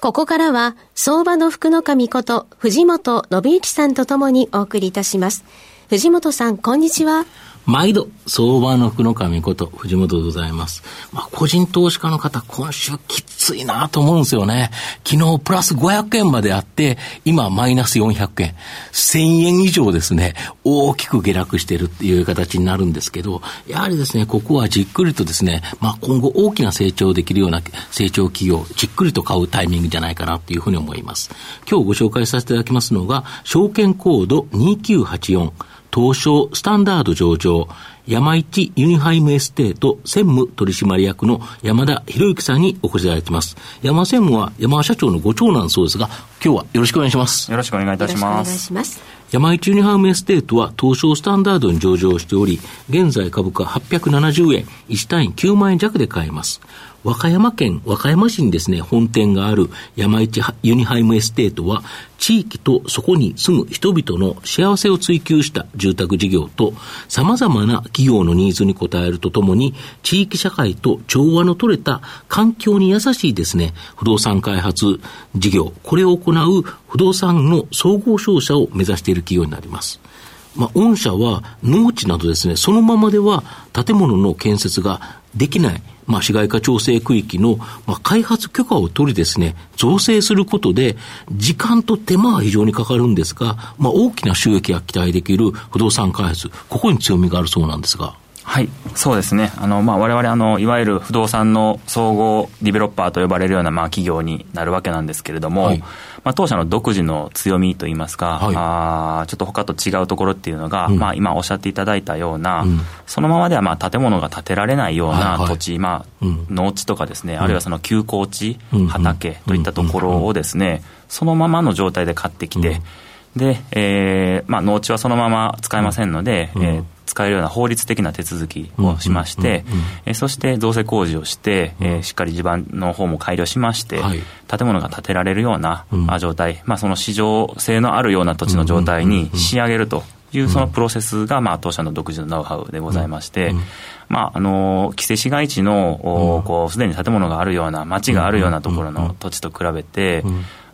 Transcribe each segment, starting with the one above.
ここからは、相場の福の神こと、藤本信之さんとともにお送りいたします。藤本さん、こんにちは。毎度、相場の福の神こと、藤本でございます。まあ、個人投資家の方、今週きついなと思うんですよね。昨日プラス500円まであって、今マイナス400円。1000円以上ですね、大きく下落しているっていう形になるんですけど、やはりですね、ここはじっくりとですね、まあ、今後大きな成長できるような成長企業、じっくりと買うタイミングじゃないかなというふうに思います。今日ご紹介させていただきますのが、証券コード2984。東証スタンダード上場、ヤマイチ・ユニハイムエステート専務取締役の山田裕之さんにお越しいただいています。山専務は山社長のご長男そうですが、今日はよろしくお願いします。よろしくお願いいたします。お願いします。ヤマイチ・ユニハイムエステートは東証スタンダードに上場しており、現在株価870円、1単位9万円弱で買えます。和歌山県和歌山市にですね、本店があるヤマイチ・ユニハイムエステートは、地域とそこに住む人々の幸せを追求した住宅事業と、様々な企業のニーズに応えるとともに、地域社会と調和の取れた環境に優しいですね、不動産開発事業、これを行う不動産の総合商社を目指している企業になります。まあ、御社は農地などですね、そのままでは建物の建設ができない、まあ、市街化調整区域の、まあ、開発許可を取りですね、造成することで、時間と手間は非常にかかるんですが、まあ、大きな収益が期待できる不動産開発、ここに強みがあるそうなんですが。はい、そうですね。あの、まあ、我々、あの、いわゆる不動産の総合ディベロッパーと呼ばれるような、まあ、企業になるわけなんですけれども、はい、まあ、当社の独自の強みといいますか、はい、あちょっと他と違うところっていうのが、うん、まあ、今おっしゃっていただいたような、うん、そのままでは、まあ、建物が建てられないような土地、はい。はい、まあ、農地とかですね、あるいはその休耕地、畑といったところをですね、そのままの状態で買ってきて、で、えーまあ、農地はそのまま使えませんので、うん、えー、使えるような法律的な手続きをしまして、えそして造成工事をして、えー、しっかり地盤の方も改良しまして、はい、建物が建てられるような、状態、まあ、その市場性のあるような土地の状態に仕上げるというそのプロセスが、まあ、当社の独自のノウハウでございまして、まあ、あの規制市街地のこうすでに建物があるような町があるようなところの土地と比べて、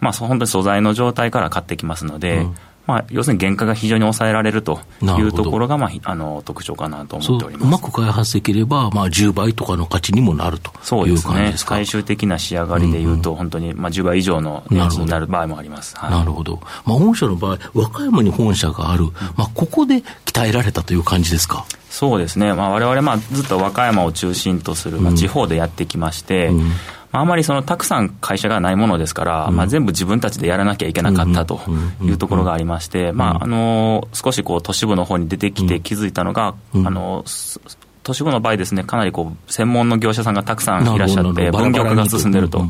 まあ、本当に素材の状態から買ってきますので、まあ、要するに原価が非常に抑えられるというところが、まあ、あの特徴かなと思っております。うまく開発できれば、まあ、10倍とかの価値にもなるという感じですか？そうですね、最終的な仕上がりでいうと、本当に、まあ、10倍以上の値になる場合もあります。なるほど、まあ、本社の場合、和歌山に本社がある、まあ、ここで鍛えられたという感じですか？そうですね、まあ、我々まあずっと和歌山を中心とする、まあ、地方でやってきまして、うんあまりそのたくさん会社がないものですから、うん、まあ、全部自分たちでやらなきゃいけなかったというところがありまして、まあ、あの少しこう都市部の方に出てきて気づいたのが、あの都市部の場合ですね、かなりこう専門の業者さんがたくさんいらっしゃって、分業化が進んでると。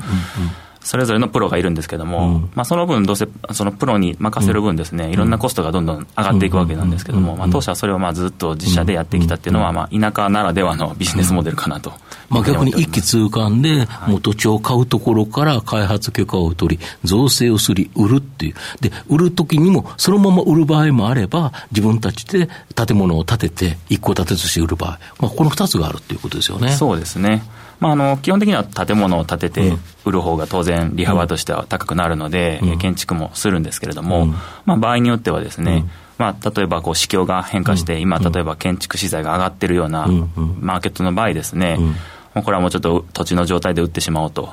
それぞれのプロがいるんですけども、うん、まあ、その分、どうせそのプロに任せる分ですね、いろんなコストがどんどん上がっていくわけなんですけども、まあ、当社はそれをまあずっと自社でやってきたっていうのは、まあ、田舎ならではのビジネスモデルかなと。まあ、逆に一気通貫で、もう土地を買うところから開発許可を取り、造成をすり、売るっていう。で、売るときにも、そのまま売る場合もあれば、自分たちで建物を建てて、一戸建てとして売る場合、まあ、この二つがあるっていうことですよね。そうですね。まあ、あの基本的には建物を建てて売る方が当然、利幅としては高くなるので、うん、建築もするんですけれども、うん、まあ、場合によってはですね、まあ、例えばこう市況が変化して、今、例えば建築資材が上がってるようなマーケットの場合ですね、これはもうちょっと土地の状態で売ってしまおうと。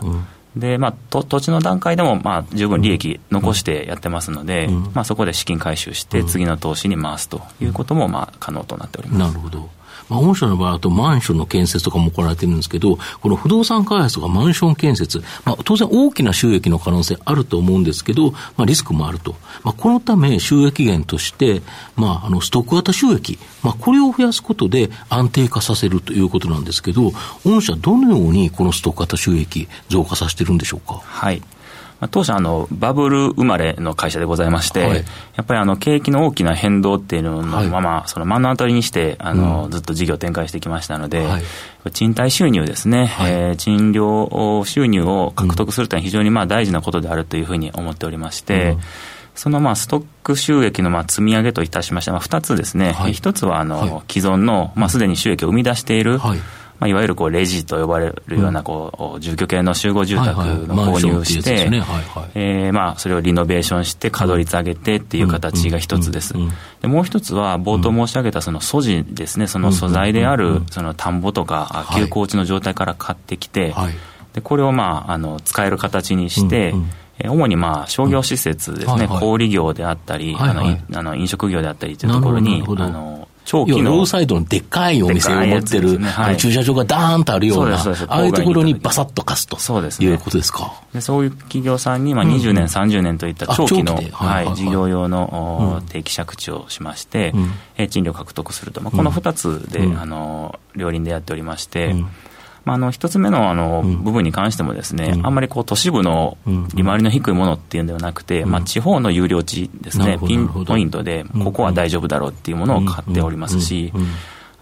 でまあ、土地の段階でも、まあ、十分利益残してやってますので、まあ、そこで資金回収して、次の投資に回すということも、まあ、可能となっております。なるほどまあ、御社の場合だとマンションの建設とかも行われてるんですけど、この不動産開発とかマンション建設、まあ、当然大きな収益の可能性あると思うんですけど、まあ、リスクもあると。まあ、このため収益源として、まあ、あの、ストック型収益、まあ、これを増やすことで安定化させるということなんですけど、御社どのようにこのストック型収益増加させてるんでしょうか？はい。当社あの、バブル生まれの会社でございまして、はい、やっぱりあの景気の大きな変動っていうののまま、はい、その目の当たりにしてあの、うん、ずっと事業展開してきましたので、はい、賃貸収入ですね、はい、えー、賃料収入を獲得するというのは非常にまあ大事なことであるというふうに思っておりまして、うん。そのまあストック収益のまあ積み上げといたしましては、2つですね、はい、1つはあの既存のまあすでに収益を生み出している、はいまあ、いわゆるこうレジと呼ばれるようなこう、住居系の集合住宅の購入して、まあ、それをリノベーションして稼働率上げてっていう形が一つです。でもう一つは冒頭申し上げたその素地ですね、その素材であるその田んぼとか休耕地の状態から買ってきて、でこれをまああの使える形にして、主にまあ商業施設ですね、小売業であったり、あの飲食業であったりというところに、あの長期の。ローサイドのでっかいお店を持ってる、ね。はい、駐車場がダーンとあるような、ああいうところにバサッと貸すとそうです、ね、いうことですか？でそういう企業さんに、まあ、20年、うん、30年といった長期の、はい、事業用の、うん、定期借地をしまして、うん、賃料獲得すると、まあ、この2つで、あの両輪でやっておりまして、まあ、あの一つ目のあの部分に関してもですね、あんまりこう都市部の利回りの低いものっていうんではなくて、まあ、地方の有料地ですね、ピンポイントで、ここは大丈夫だろうっていうものを買っておりますし、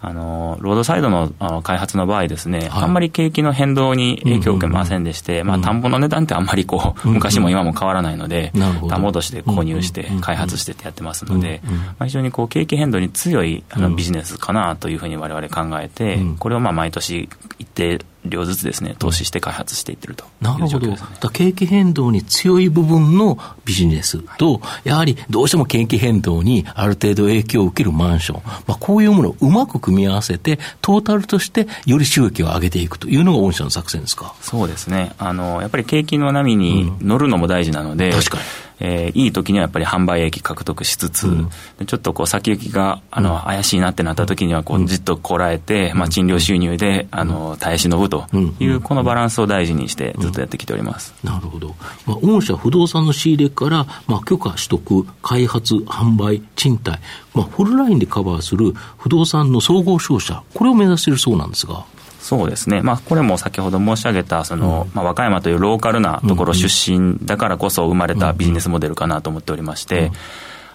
あのロードサイドのあの開発の場合ですね、はい、あんまり景気の変動に影響を受けませんでして、まあ、田んぼの値段ってあんまりこう、昔も今も変わらないので、田んぼとして購入して、開発してってやってますので、まあ、非常にこう景気変動に強いあのビジネスかなというふうにわれわれ考えて、これをまあ毎年一定量ずつですね、投資して開発していってるとなるほど。景気変動に強い部分のビジネスと、はい、やはりどうしても景気変動にある程度影響を受けるマンション、まあ、こういうものをうまく組み合わせて、トータルとしてより収益を上げていくというのが御社の作戦ですか？そうですね。あの、やっぱり景気の波に乗るのも大事なので、うん、確かに。えー、いい時にはやっぱり販売益獲得しつつ、うん、ちょっとこう先行きがあの、怪しいなってなった時にはこうじっとこらえて、まあ、賃料収入であの耐え忍ぶという、このバランスを大事にしてずっとやってきております、なるほど、まあ、御社不動産の仕入れから、まあ、許可取得開発販売賃貸、まあ、フルラインでカバーする不動産の総合商社これを目指しているそうなんですがそうですね、まあ、これも先ほど申し上げたその、まあ、和歌山というローカルなところ出身だからこそ生まれたビジネスモデルかなと思っておりまして、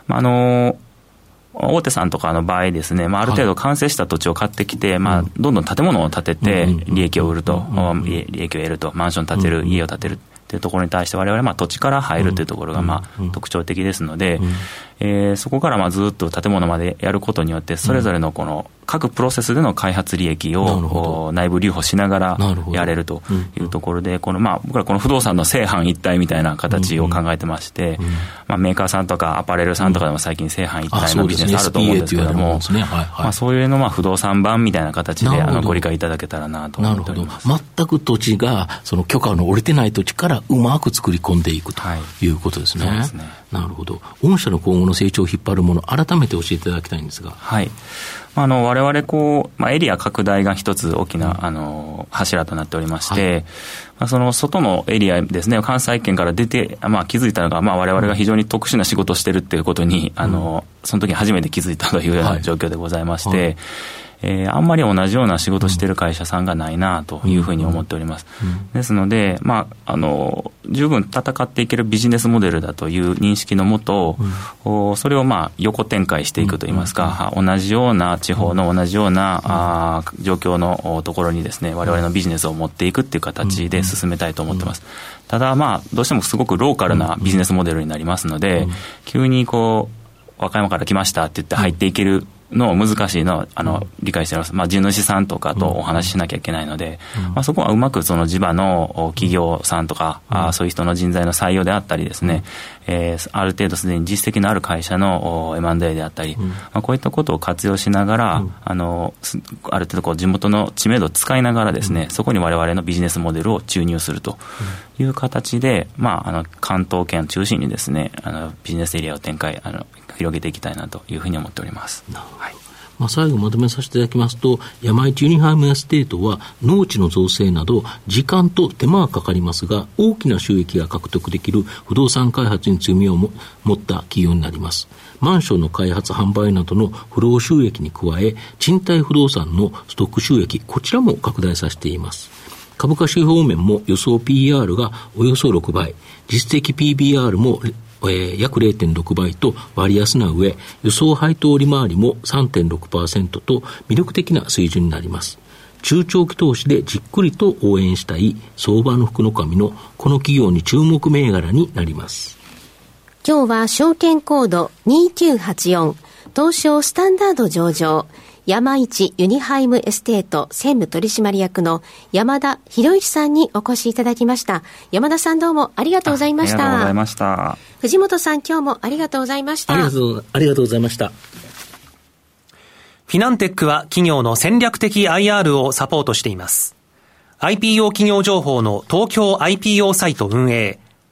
まあ、あの大手さんとかの場合ですね、まあ、ある程度完成した土地を買ってきて、まあ、どんどん建物を建てて利益を売ると、利益を得ると、マンション建てる、家を建てる。というところに対して我々はまあ土地から入るというところがまあ特徴的ですので、えー、そこからまあずっと建物までやることによってそれぞれのこの各プロセスでの開発利益を内部留保しながらやれるというところで、このまあ僕らこの不動産の正反一体みたいな形を考えてまして、まあメーカーさんとかアパレルさんとかでも最近正反一体のビジネスあると思うんですけれども、まあそういうのまあ不動産版みたいな形であのご理解いただけたらなと思っております。全く土地がその許可の下りてない土地からうまく作り込んでいくということですね。はい、すね。なるほど。御社の今後の成長を引っ張るもの、改めて教えていただきたいんですが。はい。あの、我々こう、まあ、エリア拡大が一つ大きな、あの、柱となっておりまして、はい、まあ、その外のエリアですね、関西圏から出て、まあ、気づいたのが、まあ、我々が非常に特殊な仕事をしてるっていうことに、あの、その時初めて気づいたというような状況でございまして、はいえー、あんまり同じような仕事してる会社さんがないなというふうに思っております。ですので、まあ、あの、十分戦っていけるビジネスモデルだという認識のもと、うん、それをまあ横展開していくといいますか、同じような地方の同じような、あ状況のところにですね、我々のビジネスを持っていくっていう形で進めたいと思ってます。ただまあ、どうしてもすごくローカルなビジネスモデルになりますので、急にこう、和歌山から来ましたって言って入っていけるの難しいのはあの理解してます、まあ、地主さんとかとお話ししなきゃいけないので、まあ、そこはうまくその地場の企業さんとか、あそういう人の人材の採用であったりですね、えー、ある程度すでに実績のある会社の M&A であったり、まあ、こういったことを活用しながら、あのある程度こう地元の知名度を使いながらですね、そこに我々のビジネスモデルを注入するという形で、まあ、あの関東圏を中心にですねあのビジネスエリアを展開あの広げていきたいなというふうに思っております。はいまあ、最後まとめさせていただきますと、ヤマイチ・ユニハイムエステートは農地の造成など時間と手間がかかりますが、大きな収益が獲得できる不動産開発に強みを持った企業になります。マンションの開発販売などのフロー収益に加え、賃貸不動産のストック収益、こちらも拡大させています。株価指標面も予想 PR がおよそ6倍、実績 PBR もえー、約0.6倍と割安な上、予想配当利回りも3.6%と魅力的な水準になります。中長期投資でじっくりと応援したい相場の福の神のこの企業に注目銘柄になります。今日は証券コード2984東証スタンダード上場ヤマイチ・ユニハイムエステート専務取締役の山田博之さんにお越しいただきました。山田さんどうもありがとうございました。ありがとうございました。藤本さん今日もありがとうございました。ありがとう、ありがとうございました。フィナンテックは企業の戦略的 IR をサポートしています。IPO 企業情報の東京 IPO サイト運営、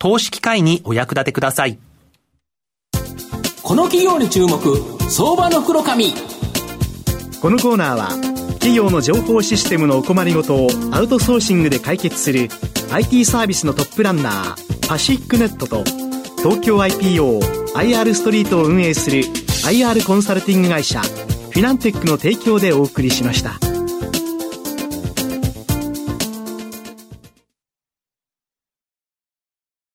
投資機会にお役立てください。この企業に注目相場の袋紙このコーナーは企業の情報システムのお困りごとをアウトソーシングで解決する IT サービスのトップランナーパシックネットと東京 IPOIR ストリートを運営する IR コンサルティング会社フィナンテックの提供でお送りしました。